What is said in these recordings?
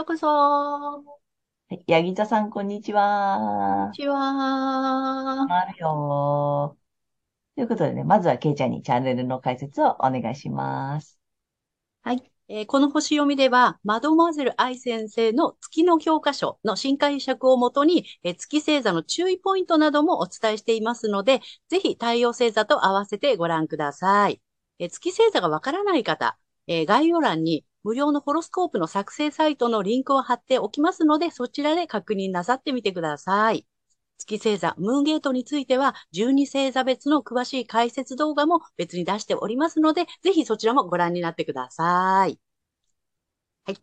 ようこそはい、ヤギ座さん、こんにちはこんに。ちはあるよということでね、まずはケイちゃんにチャンネルの解説をお願いします。はい。えーこの星読みでは、マドモアゼル愛先生の月の教科書の新解釈をもとに、えー月星座の注意ポイントなどもお伝えしていますので、ぜひ太陽星座と合わせてご覧ください。えー月星座がわからない方、えー概要欄に無料のホロスコープの作成サイトのリンクを貼っておきますので、そちらで確認なさってみてください。月星座、ムーンゲートについては、12星座別の詳しい解説動画も別に出しておりますので、ぜひそちらもご覧になってください。はい。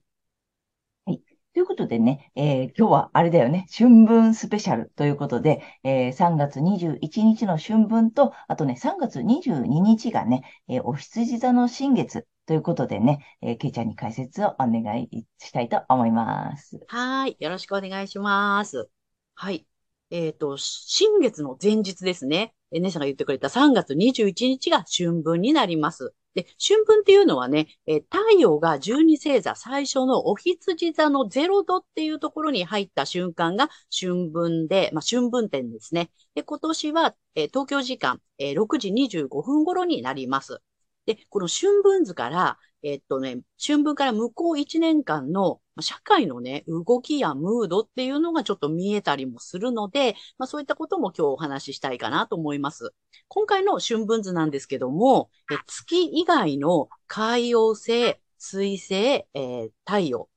はいということでね、えー今日はあれだよね、春分スペシャルということで、えー3月21日の春分と、あとね、3月22日がね、えーお羊座の新月ということでね、えー、けいちゃんに解説をお願いしたいと思います。はい。よろしくお願いします。はい。えっと、新月の前日ですね。え、姉さんが言ってくれた3月21日が春分になります。で、春分っていうのはね、え太陽が12星座最初のお羊座の0度っていうところに入った瞬間が春分で、まあ、春分点ですね。で、今年は、え東京時間、えー6時25分頃になります。で、この春分図から、えっとね、春分から向こう1年間の社会のね、動きやムードっていうのがちょっと見えたりもするので、まあそういったことも今日お話ししたいかなと思います。今回の春分図なんですけども、え月以外の海洋星、水星、えー太陽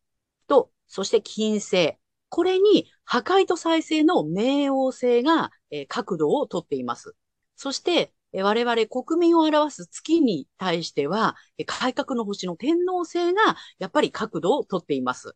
と、そして金星。これに破壊と再生の冥王星が、えー角度をとっています。そして、我々国民を表す月に対しては、改革の星の天王星がやっぱり角度をとっています。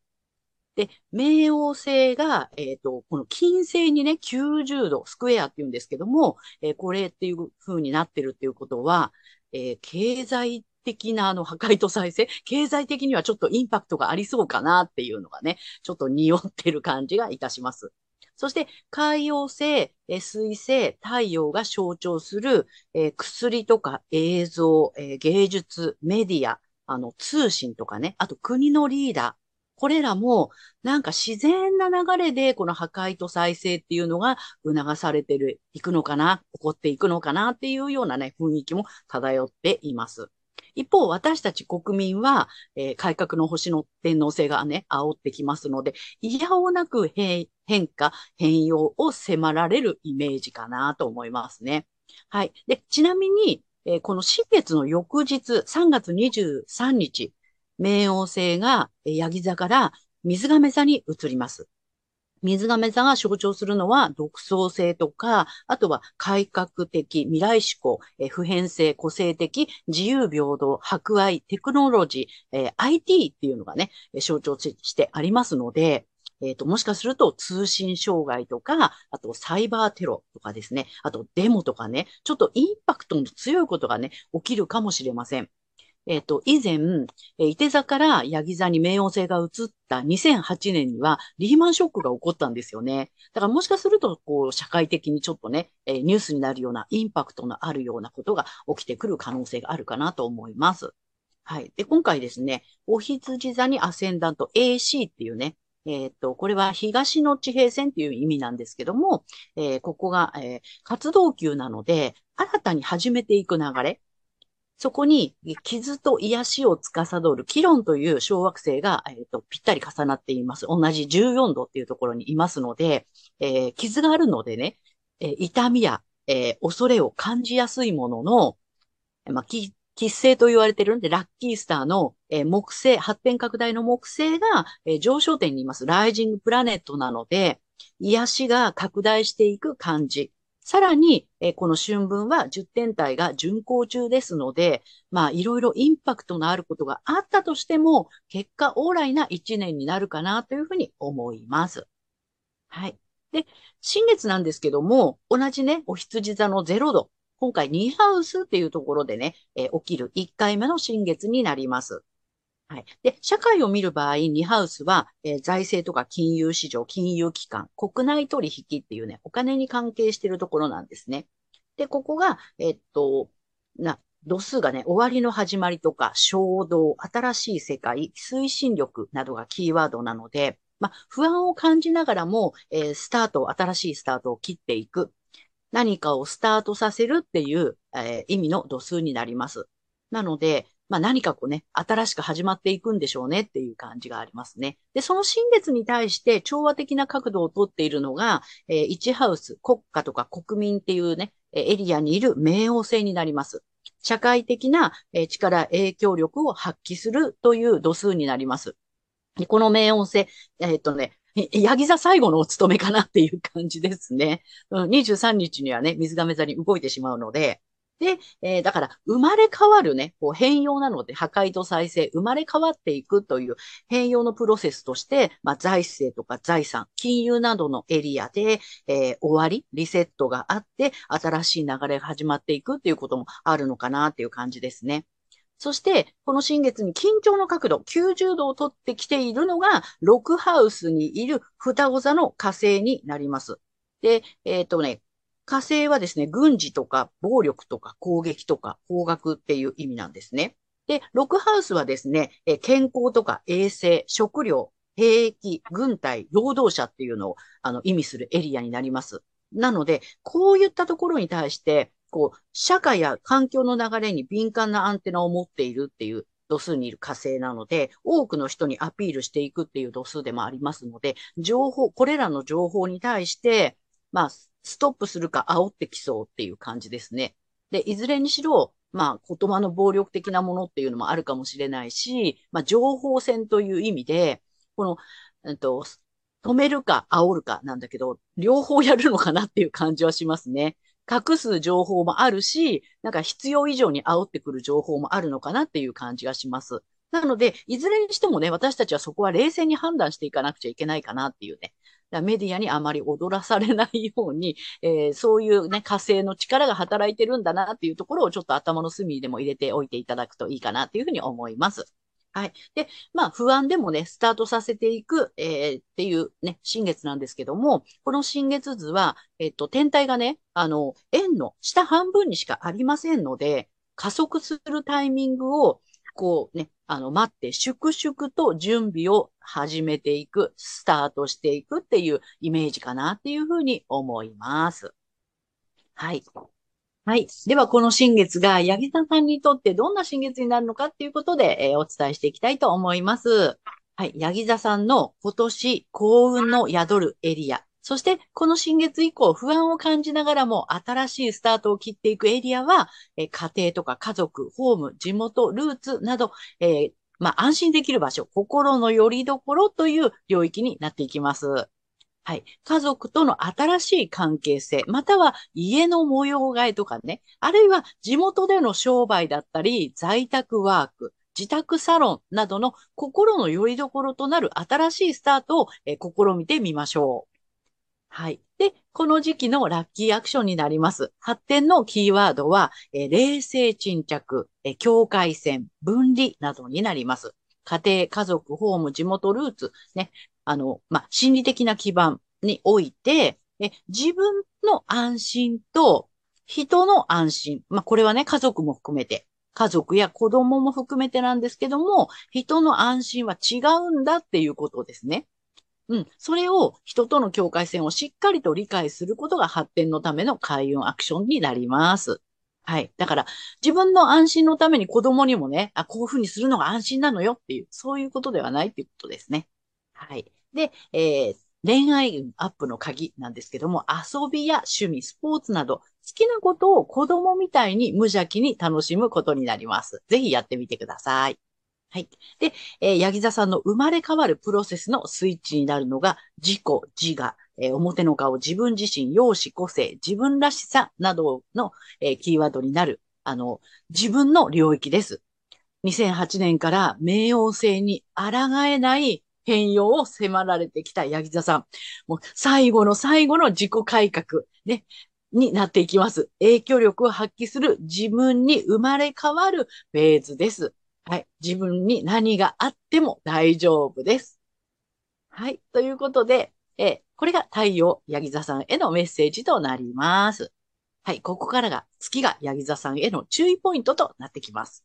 で、冥王星が、えっ、と、この金星にね、90度、スクエアって言うんですけども、えーこれっていう風になってるっていうことは、えー経済的なあの破壊と再生、経済的にはちょっとインパクトがありそうかなっていうのがね、ちょっと匂ってる感じがいたします。そして、海洋星、えー水星、太陽が象徴する、えー薬とか映像、えー芸術、メディア、あの、通信とかね、あと国のリーダー、これらも、なんか自然な流れで、この破壊と再生っていうのが促されてる、いくのかな、起こっていくのかなっていうようなね、雰囲気も漂っています。一方、私たち国民は、えー改革の星の天皇制がね、煽ってきますので、いやおなく変化、変容を迫られるイメージかなと思いますね。はい。で、ちなみに、えーこの新月の翌日、3月23日、冥王星が、えーヤギ座から水亀座に移ります。水亀座が象徴するのは独創性とか、あとは改革的、未来志向、え普遍性、個性的、自由平等、博愛、テクノロジー、えー IT っていうのがね、象徴してありますので、えっと、もしかすると通信障害とか、あとサイバーテロとかですね、あとデモとかね、ちょっとインパクトの強いことがね、起きるかもしれません。えっと、以前、えー、伊手座からヤギ座に冥王星が移った2008年にはリーマンショックが起こったんですよね。だからもしかすると、こう、社会的にちょっとね、えーニュースになるようなインパクトのあるようなことが起きてくる可能性があるかなと思います。はい。で、今回ですね、お羊座にアセンダント AC っていうね、えっと、これは東の地平線っていう意味なんですけども、えーここが、えー活動級なので、新たに始めていく流れ、そこに傷と癒しを司るキロンという小惑星が、えっとぴったり重なっています。同じ14度っていうところにいますので、えー傷があるのでね、えー痛みや、えー恐れを感じやすいものの、まあ、き吉星と言われてるんで、ラッキースターの、えー木星、発展拡大の木星が、えー上昇点にいます。ライジングプラネットなので、癒しが拡大していく感じ。さらに、えーこの春分は10天体が巡行中ですので、まあ、いろいろインパクトのあることがあったとしても、結果オーライな1年になるかなというふうに思います。はい。で、新月なんですけども、同じね、お羊座の0度。今回2ハウスっていうところでね、えー起きる1回目の新月になります。はい。で、社会を見る場合、2ハウスは、えー財政とか金融市場、金融機関、国内取引っていうね、お金に関係しているところなんですね。で、ここが、えっと、な、度数がね、終わりの始まりとか、衝動、新しい世界、推進力などがキーワードなので、まあ、不安を感じながらも、えースタート、新しいスタートを切っていく。何かをスタートさせるっていう、えー意味の度数になります。なので、まあ何かこうね、新しく始まっていくんでしょうねっていう感じがありますね。で、その新月に対して調和的な角度をとっているのが、えー、1ハウス、国家とか国民っていうね、エリアにいる冥王星になります。社会的な力、影響力を発揮するという度数になります。この冥王星、えーっとね、ヤギ座最後のお務めかなっていう感じですね。23日にはね、水亀座に動いてしまうので、で、えーだから、生まれ変わるね、こう変容なので、破壊と再生、生まれ変わっていくという変容のプロセスとして、まあ、財政とか財産、金融などのエリアで、えー終わり、リセットがあって、新しい流れが始まっていくっていうこともあるのかなっていう感じですね。そして、この新月に緊張の角度、90度を取ってきているのが、ロクハウスにいる双子座の火星になります。で、えっとね、火星はですね、軍事とか暴力とか攻撃とか方角っていう意味なんですね。で、ロクハウスはですね、え健康とか衛生、食料、兵役、軍隊、労働者っていうのをあの意味するエリアになります。なので、こういったところに対して、こう、社会や環境の流れに敏感なアンテナを持っているっていう度数にいる火星なので、多くの人にアピールしていくっていう度数でもありますので、情報、これらの情報に対して、まあ、ストップするか煽ってきそうっていう感じですね。で、いずれにしろ、まあ、言葉の暴力的なものっていうのもあるかもしれないし、まあ、情報戦という意味で、この、えっと、止めるか煽るかなんだけど、両方やるのかなっていう感じはしますね。隠す情報もあるし、なんか必要以上に煽ってくる情報もあるのかなっていう感じがします。なので、いずれにしてもね、私たちはそこは冷静に判断していかなくちゃいけないかなっていうね。だメディアにあまり踊らされないように、えーそういうね、火星の力が働いてるんだなっていうところをちょっと頭の隅でも入れておいていただくといいかなっていうふうに思います。はい。で、まあ、不安でもね、スタートさせていく、えーっていうね、新月なんですけども、この新月図は、えっと、天体がね、あの、円の下半分にしかありませんので、加速するタイミングを、こうね、あの、待って、粛々と準備を始めていく、スタートしていくっていうイメージかなっていうふうに思います。はい。はい。では、この新月が、八木田さんにとってどんな新月になるのかっていうことで、えーお伝えしていきたいと思います。はい。八木座さんの今年幸運の宿るエリア。そして、この新月以降、不安を感じながらも新しいスタートを切っていくエリアは、え家庭とか家族、ホーム、地元、ルーツなど、えーまあ、安心できる場所、心の拠り所という領域になっていきます。はい。家族との新しい関係性、または家の模様替えとかね、あるいは地元での商売だったり、在宅ワーク、自宅サロンなどの心の拠り所となる新しいスタートを、え試みてみましょう。はい。で、この時期のラッキーアクションになります。発展のキーワードは、え冷静沈着、え境界線、分離などになります。家庭、家族、ホーム、地元、ルーツ、ね、あの、まあ、心理的な基盤において、え自分の安心と人の安心、まあ、これはね、家族も含めて、家族や子供も含めてなんですけども、人の安心は違うんだっていうことですね。うん。それを人との境界線をしっかりと理解することが発展のための開運アクションになります。はい。だから、自分の安心のために子供にもね、あ、こういうふうにするのが安心なのよっていう、そういうことではないっていうことですね。はい。で、えー恋愛運アップの鍵なんですけども、遊びや趣味、スポーツなど、好きなことを子供みたいに無邪気に楽しむことになります。ぜひやってみてください。はい。で、えー、ヤギ座さんの生まれ変わるプロセスのスイッチになるのが、自己、自我、えー、表の顔、自分自身、容姿、個性、自分らしさなどの、えー、キーワードになる、あの、自分の領域です。2008年から冥王星に抗えない変容を迫られてきたヤギ座さん。もう最後の最後の自己改革、ね、になっていきます。影響力を発揮する自分に生まれ変わるフェーズです。はい。自分に何があっても大丈夫です。はい。ということで、えこれが太陽、ヤギ座さんへのメッセージとなります。はい。ここからが月がヤギ座さんへの注意ポイントとなってきます。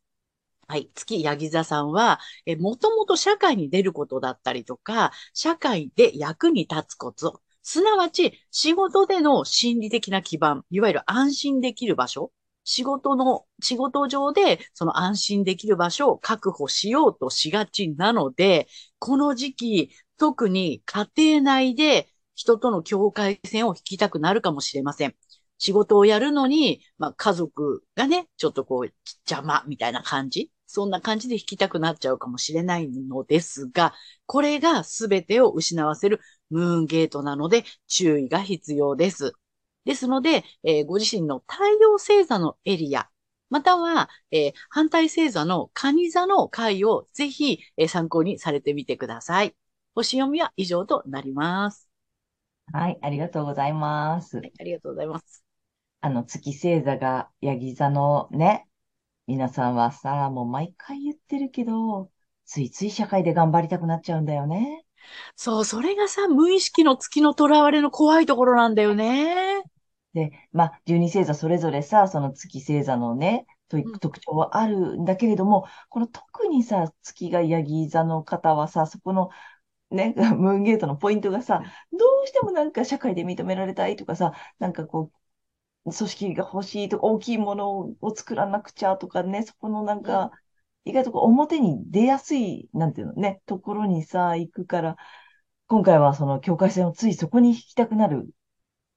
はい。月ヤギ座さんは、え、もともと社会に出ることだったりとか、社会で役に立つこと、すなわち仕事での心理的な基盤、いわゆる安心できる場所、仕事の、仕事上でその安心できる場所を確保しようとしがちなので、この時期、特に家庭内で人との境界線を引きたくなるかもしれません。仕事をやるのに、まあ、家族がね、ちょっとこう、邪魔みたいな感じ？そんな感じで弾きたくなっちゃうかもしれないのですが、これが全てを失わせるムーンゲートなので注意が必要です。ですので、えー、ご自身の太陽星座のエリア、または、えー、反対星座の蟹座の回をぜひ、えー、参考にされてみてください。星読みは以上となります。はい、ありがとうございます。はい、ありがとうございます。あの、月星座がヤギ座のね、皆さんはさ、もう毎回言ってるけど、ついつい社会で頑張りたくなっちゃうんだよね。そう、それがさ、無意識の月の囚われの怖いところなんだよね。で、まあ、十二星座それぞれさ、その月星座のね、特徴はあるんだけれども、この特にさ、月がヤギ座の方はさ、そこのね、ムーンゲートのポイントがさ、どうしてもなんか社会で認められたいとかさ、なんかこう、組織が欲しいとか、大きいものを作らなくちゃとかね、そこのなんか、意外とこう表に出やすい、なんていうのね、ところにさ、行くから、今回はその境界線をついそこに引きたくなる。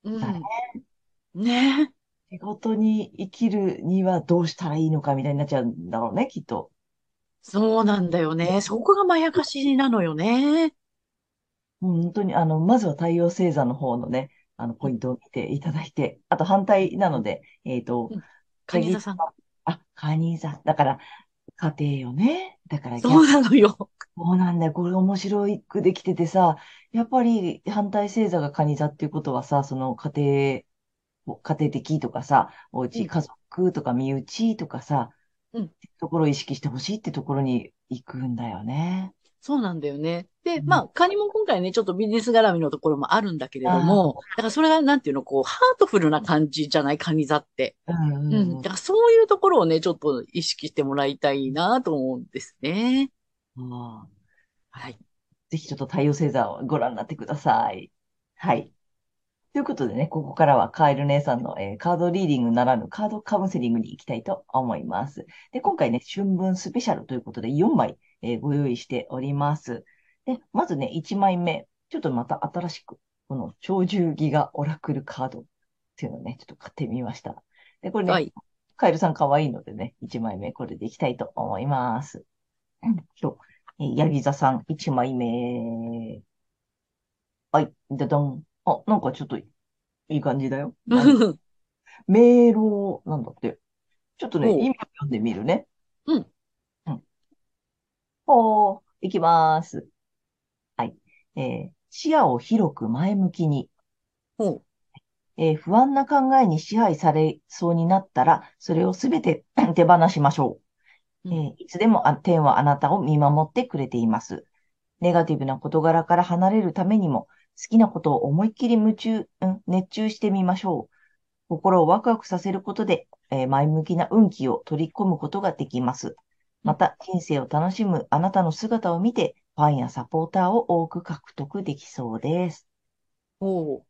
うん。ね。仕事に生きるにはどうしたらいいのかみたいになっちゃうんだろうね、きっと。そうなんだよね。そこがまやかしなのよね。本当に、あの、まずは太陽星座の方のね、あの、ポイントを見ていただいて、あと反対なので、えっ、ー、と、カニ座さん。あ、カニ座。だから、家庭よね。だからそうなのよ。そうなんだよ。これ面白くできててさ、やっぱり反対星座がカニ座っていうことはさ、その家庭、家庭的とかさ、おうち、家族とか身内とかさ、うん、ところを意識してほしいってところに行くんだよね。そうなんだよね。で、まあ、カニも今回ね、ちょっとビジネス絡みのところもあるんだけれども、だからそれがなんていうの、こう、ハートフルな感じじゃないカニ座って。うん、うん。だからそういうところをね、ちょっと意識してもらいたいなと思うんですね。はい。ぜひちょっと太陽星座をご覧になってください。はい。ということでね、ここからはカエル姉さんの、えー、カードリーディングならぬカードカウンセリングに行きたいと思います。で、今回ね、春分スペシャルということで4枚、えー、ご用意しております。で、まずね、1枚目。ちょっとまた新しく、この超重ギガオラクルカードっていうのをね、ちょっと買ってみました。で、これね、はい、カエルさん可愛いのでね、1枚目これでいきたいと思います。うんと、えー、ヤギ座さん1枚目。はい、だどん。あ、なんかちょっといい感じだよ。メールを、なんだって。ちょっとね、意味読んでみるね。うん。うん。ほー、いきまーす。はい。えー、視野を広く前向きに。ほう。えー、不安な考えに支配されそうになったら、それをすべて 手放しましょう。えー、いつでも天はあなたを見守ってくれています。ネガティブな事柄から離れるためにも、好きなことを思いっきり夢中、うん、熱中してみましょう。心をワクワクさせることで、えー、前向きな運気を取り込むことができます。また、人生を楽しむあなたの姿を見て、ファンやサポーターを多く獲得できそうです。お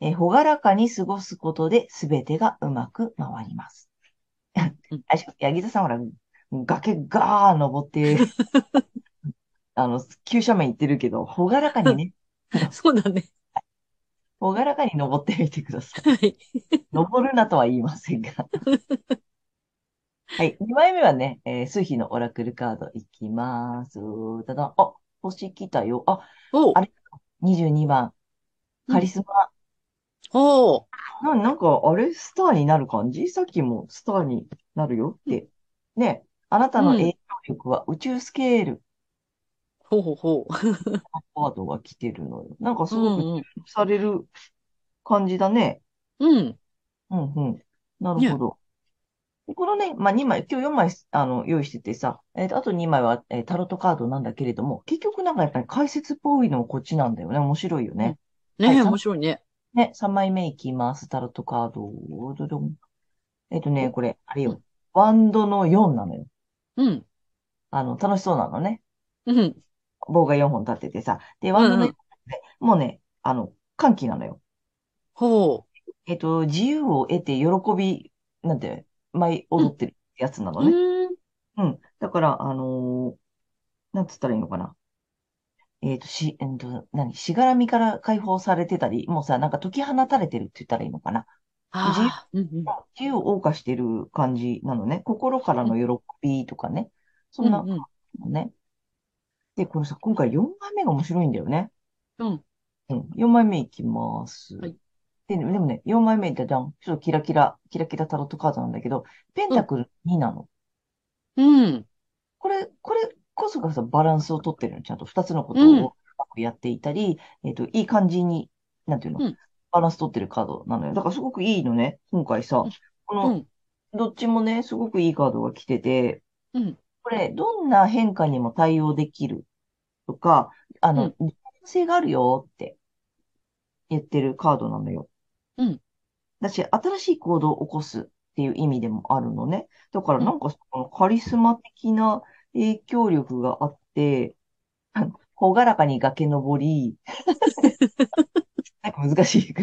えー、ほがらかに過ごすことで全てがうまく回ります。ヤギ座さんほら、崖ガー登って、あの、急斜面行ってるけど、ほがらかにね、そうだね。ほがらかに登ってみてください。はい。登るなとは言いませんが。はい。2枚目はね、えー、数比のオラクルカードいきます。ただ、あ、星来たよ。あ、おう。あれ、22番、カリスマ。おう。な、なんか、あれ、スターになる感じ？さっきもスターになるよって。ね、あなたの影響力は宇宙スケール。ほうほうほう。カードが来てるのよ。なんかすごくされる感じだね。うん。うんうん。なるほど。このね、まあ、2枚、今日4枚、あの、用意しててさ、えー、あと2枚は、えー、タロットカードなんだけれども、結局なんかやっぱり解説っぽいのもこっちなんだよね。面白いよね。ねえ、はい、面白いね。ね、3枚目いきます。タロットカード。えっ、ー、とね、これ、あれよ。ワンドの4なのよ。うん。あの、楽しそうなのね。うん。棒が4本立っててさ。で、ワンドの4って、うんうん、もうね、あの、歓喜なのよ。ほう。えっ、と、自由を得て喜び、なんて、舞踊ってるやつなのね。うん。うん。だから、あのーなんつったらいいのかな。えっと、し、えっと、何？しがらみから解放されてたり、もうさ、なんか解き放たれてるって言ったらいいのかな。自由、ああ、うんうん。自由を謳歌してる感じなのね。心からの喜びとかね。そんな、うんうん。のね。で、このさ、今回4枚目が面白いんだよね。うん。うん。4枚目いきます。はい。で、でもね、4枚目ってじゃん。ちょっとキラキラ、キラキラタロットカードなんだけど、ペンタクル2なの。うん。これ、これこそがさ、バランスをとってるの。ちゃんと2つのことをうまくやっていたり、えっと、いい感じに、なんていうの、うん。バランス取ってるカードなのよ。だからすごくいいのね。今回さ、この、うん。どっちもね、すごくいいカードが来てて、うん。これ、どんな変化にも対応できるとか、あの、うん。可能性があるよって言ってるカードなのよ。うん。だし、新しい行動を起こすっていう意味でもあるのね。だからうん。なんかそのカリスマ的な影響力があって、ほがらかに崖登り、なんか難しい。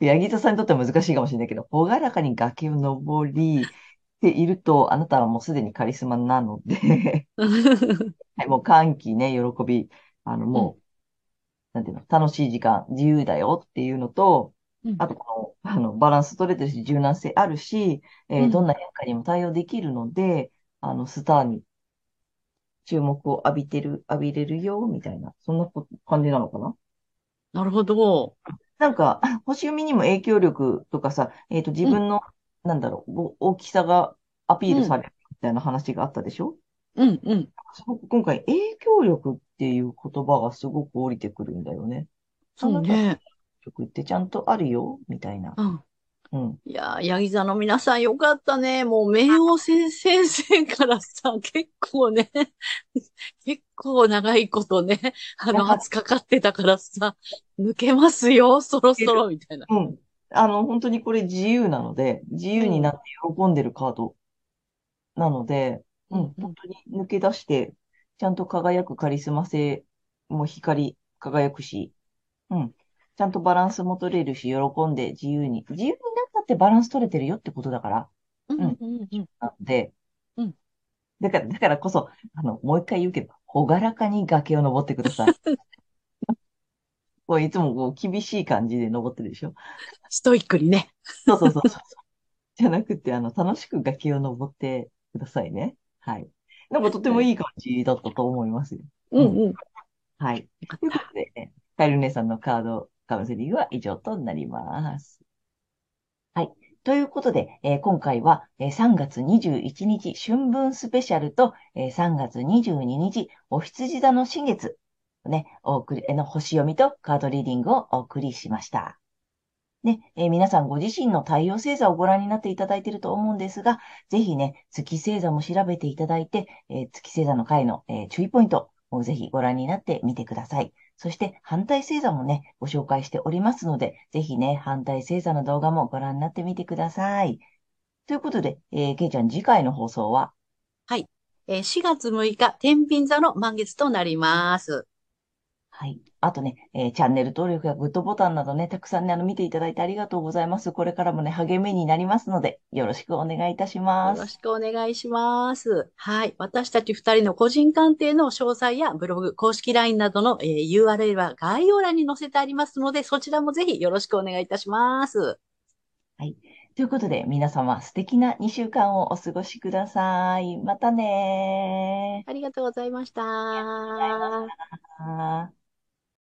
ヤギ座さんにとっては難しいかもしれないけど、ほがらかに崖を登りっていると、あなたはもうすでにカリスマなので はい、もう歓喜ね、喜び、あの、うん。もう、なんていうの、楽しい時間、自由だよっていうのと、うん。あとこの、あの、バランス取れてるし、柔軟性あるし、えーどんうん。な変化にも対応できるので、あの、スターに注目を浴びてる、浴びれるよ、みたいな、そんなこ感じなのかな？なるほど。なんか、星読みにも影響力とかさ、えっと、自うん。分の、なんだろう、ご大きさがアピーうん。ルされるみたいな話があったでしょ？うん。うん。すごく今回、影響力っていう言葉がすごく降りてくるんだよね。そうね。力ってちゃんとあるよ、みたいな。うん。うん。いやー、ヤギ座の皆さんよかったね。もう、冥王先先生からさ、結構ね、結構長いことね、あの、長圧かかってたからさ、抜けますよ、そろそ。ろ、みたいな。うん。あの、本当にこれ自由なので、自うん、由になって喜んでるカードなので、うん。本当に抜け出して、ちゃんと輝くカリスマ性も光り輝くし、うん。ちゃんとバランスも取れるし、喜んで自由に。自由になったってバランス取れてるよってことだから。うん、うん。うん、うん。なので、うん。だから、だからこそ、あの、もう一回言うけど、ほがらかに崖を登ってください。こういつもこう厳しい感じで登ってるでしょ？ストイックにね。そうそうそうそう。じゃなくて、あの、楽しく崖を登ってくださいね。はい。なんかとてもいい感じだったと思いますよ。うん、うん。はい。ということた。で、ね、カエル姉さんのカードカウンセリングは以上となります。はい。ということで、えー今回は、えー3月21日春分スペシャルと、えー3月22日お羊座の新月、ね、お送り、えの星読みとカードリーディングをお送りしました。ね、えー皆さんご自身の太陽星座をご覧になっていただいていると思うんですが、ぜひね、月星座も調べていただいて、えー月星座の回の、えー注意ポイントをぜひご覧になってみてください。そして反対星座もね、ご紹介しておりますので、ぜひね、反対星座の動画もご覧になってみてください。ということで、えー、けいちゃん、次回の放送は？はい。えー4月6日、天秤座の満月となります。はい。あとね、えーチャンネル登録やグッドボタンなどね、たくさんね、あの、見ていただいてありがとうございます。これからもね、励みになりますので、よろしくお願いいたします。よろしくお願いします。はい。私たち二人の個人鑑定の詳細やブログ、公式 LINE などの、えー URL は概要欄に載せてありますので、そちらもぜひよろしくお願いいたします。はい。ということで、皆様素敵な2週間をお過ごしください。またねありがとうございましありがとうございました。た。